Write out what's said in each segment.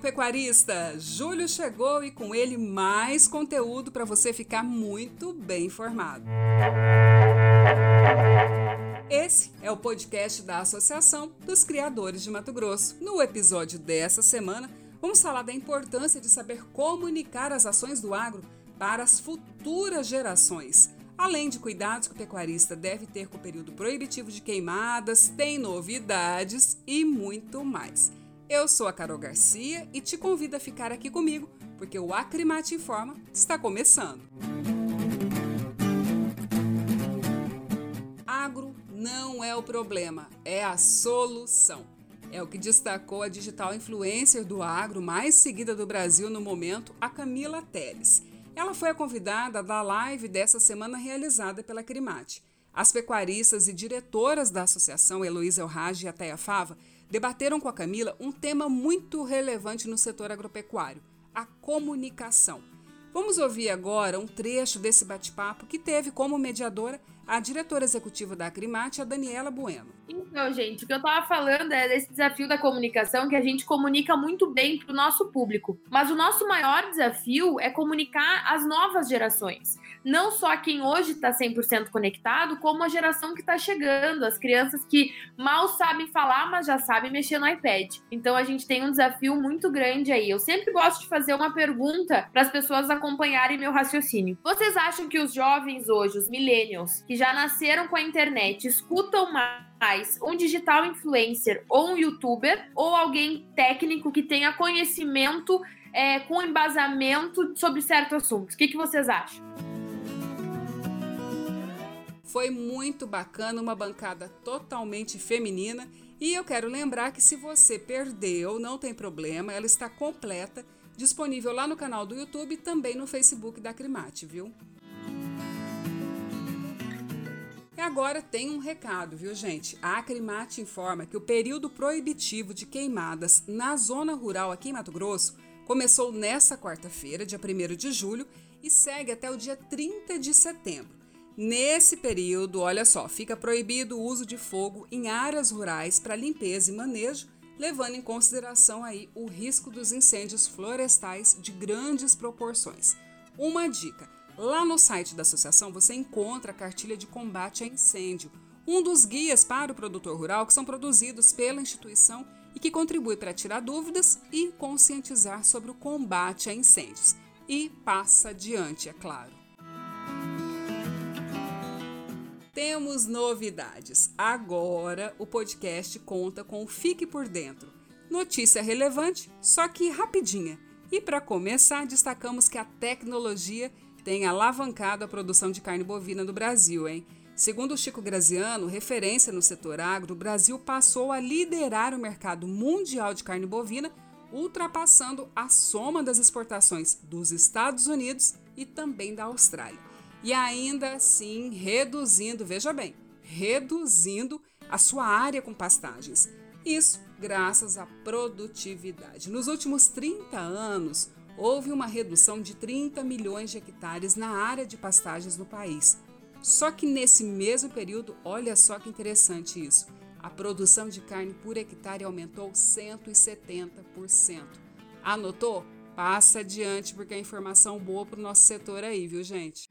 pecuarista! Julho chegou e com ele mais conteúdo para você ficar muito bem informado. Esse é o podcast da Associação dos Criadores de Mato Grosso. No episódio dessa semana, vamos falar da importância de saber comunicar as ações do agro para as futuras gerações. Além de cuidados que o pecuarista deve ter com o período proibitivo de queimadas, tem novidades e muito mais. Eu sou a Carol Garcia e te convido a ficar aqui comigo, porque o Acrimate Informa está começando. Agro não é o problema, é a solução. É o que destacou a digital influencer do agro mais seguida do Brasil no momento, a Camila Teles. Ela foi a convidada da live dessa semana realizada pela Crimate. As pecuaristas e diretoras da associação, Heloísa Elrage e Ateia Fava, debateram com a Camila um tema muito relevante no setor agropecuário: a comunicação. Vamos ouvir agora um trecho desse bate-papo que teve como mediadora a diretora executiva da Acrimate, a Daniela Bueno. Então, gente, o que eu estava falando é desse desafio da comunicação que a gente comunica muito bem para o nosso público. Mas o nosso maior desafio é comunicar às novas gerações não só quem hoje está 100% conectado, como a geração que está chegando, as crianças que mal sabem falar, mas já sabem mexer no iPad. Então a gente tem um desafio muito grande aí. Eu sempre gosto de fazer uma pergunta para as pessoas acompanharem meu raciocínio. Vocês acham que os jovens hoje, os millennials, que já nasceram com a internet, escutam mais um digital influencer ou um youtuber ou alguém técnico que tenha conhecimento é, com embasamento sobre certo assunto? O que, que vocês acham? Foi muito bacana, uma bancada totalmente feminina. E eu quero lembrar que se você perdeu, não tem problema, ela está completa, disponível lá no canal do YouTube e também no Facebook da Crimate, viu? E agora tem um recado, viu, gente? A Acrimate informa que o período proibitivo de queimadas na zona rural aqui em Mato Grosso começou nesta quarta-feira, dia 1 de julho, e segue até o dia 30 de setembro. Nesse período, olha só, fica proibido o uso de fogo em áreas rurais para limpeza e manejo, levando em consideração aí o risco dos incêndios florestais de grandes proporções. Uma dica: lá no site da associação você encontra a cartilha de combate a incêndio, um dos guias para o produtor rural que são produzidos pela instituição e que contribui para tirar dúvidas e conscientizar sobre o combate a incêndios. E passa adiante, é claro. Temos novidades. Agora o podcast conta com o Fique por Dentro. Notícia relevante, só que rapidinha. E para começar, destacamos que a tecnologia tem alavancado a produção de carne bovina no Brasil, hein? Segundo o Chico Graziano, referência no setor agro, o Brasil passou a liderar o mercado mundial de carne bovina, ultrapassando a soma das exportações dos Estados Unidos e também da Austrália e ainda assim reduzindo, veja bem, reduzindo a sua área com pastagens. Isso graças à produtividade. Nos últimos 30 anos, houve uma redução de 30 milhões de hectares na área de pastagens no país. Só que nesse mesmo período, olha só que interessante isso, a produção de carne por hectare aumentou 170%. Anotou? Passa adiante porque é informação boa para o nosso setor aí, viu, gente?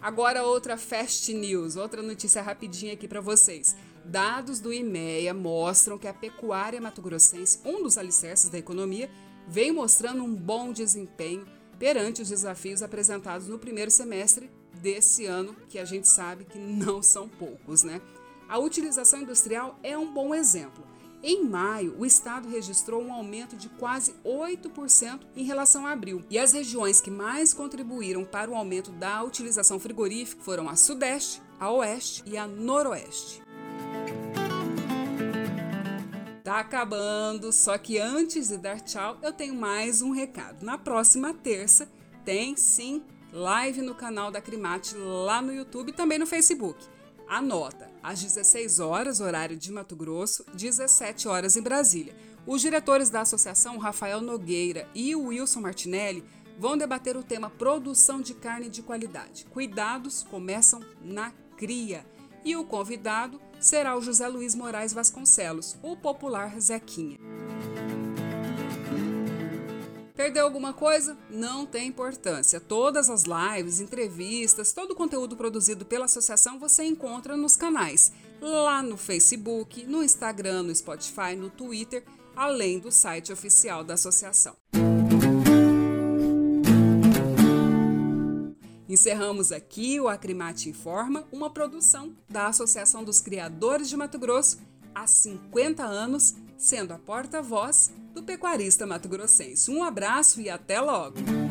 Agora outra fast news, outra notícia rapidinha aqui para vocês. Dados do IMEA mostram que a pecuária mato-grossense, um dos alicerces da economia, vem mostrando um bom desempenho perante os desafios apresentados no primeiro semestre desse ano, que a gente sabe que não são poucos, né? A utilização industrial é um bom exemplo. Em maio, o estado registrou um aumento de quase 8% em relação a abril, e as regiões que mais contribuíram para o aumento da utilização frigorífica foram a Sudeste, a Oeste e a Noroeste. Tá acabando, só que antes de dar tchau, eu tenho mais um recado. Na próxima terça tem sim live no canal da Crimate lá no YouTube e também no Facebook. Anota, às 16 horas, horário de Mato Grosso, 17 horas em Brasília. Os diretores da associação, Rafael Nogueira e Wilson Martinelli, vão debater o tema produção de carne de qualidade. Cuidados começam na cria. E o convidado será o José Luiz Moraes Vasconcelos, o popular Zequinha. Perdeu alguma coisa? Não tem importância. Todas as lives, entrevistas, todo o conteúdo produzido pela associação você encontra nos canais, lá no Facebook, no Instagram, no Spotify, no Twitter, além do site oficial da associação. Encerramos aqui o Acrimate Informa, uma produção da Associação dos Criadores de Mato Grosso há 50 anos, sendo a porta-voz do pecuarista mato-grossense. Um abraço e até logo!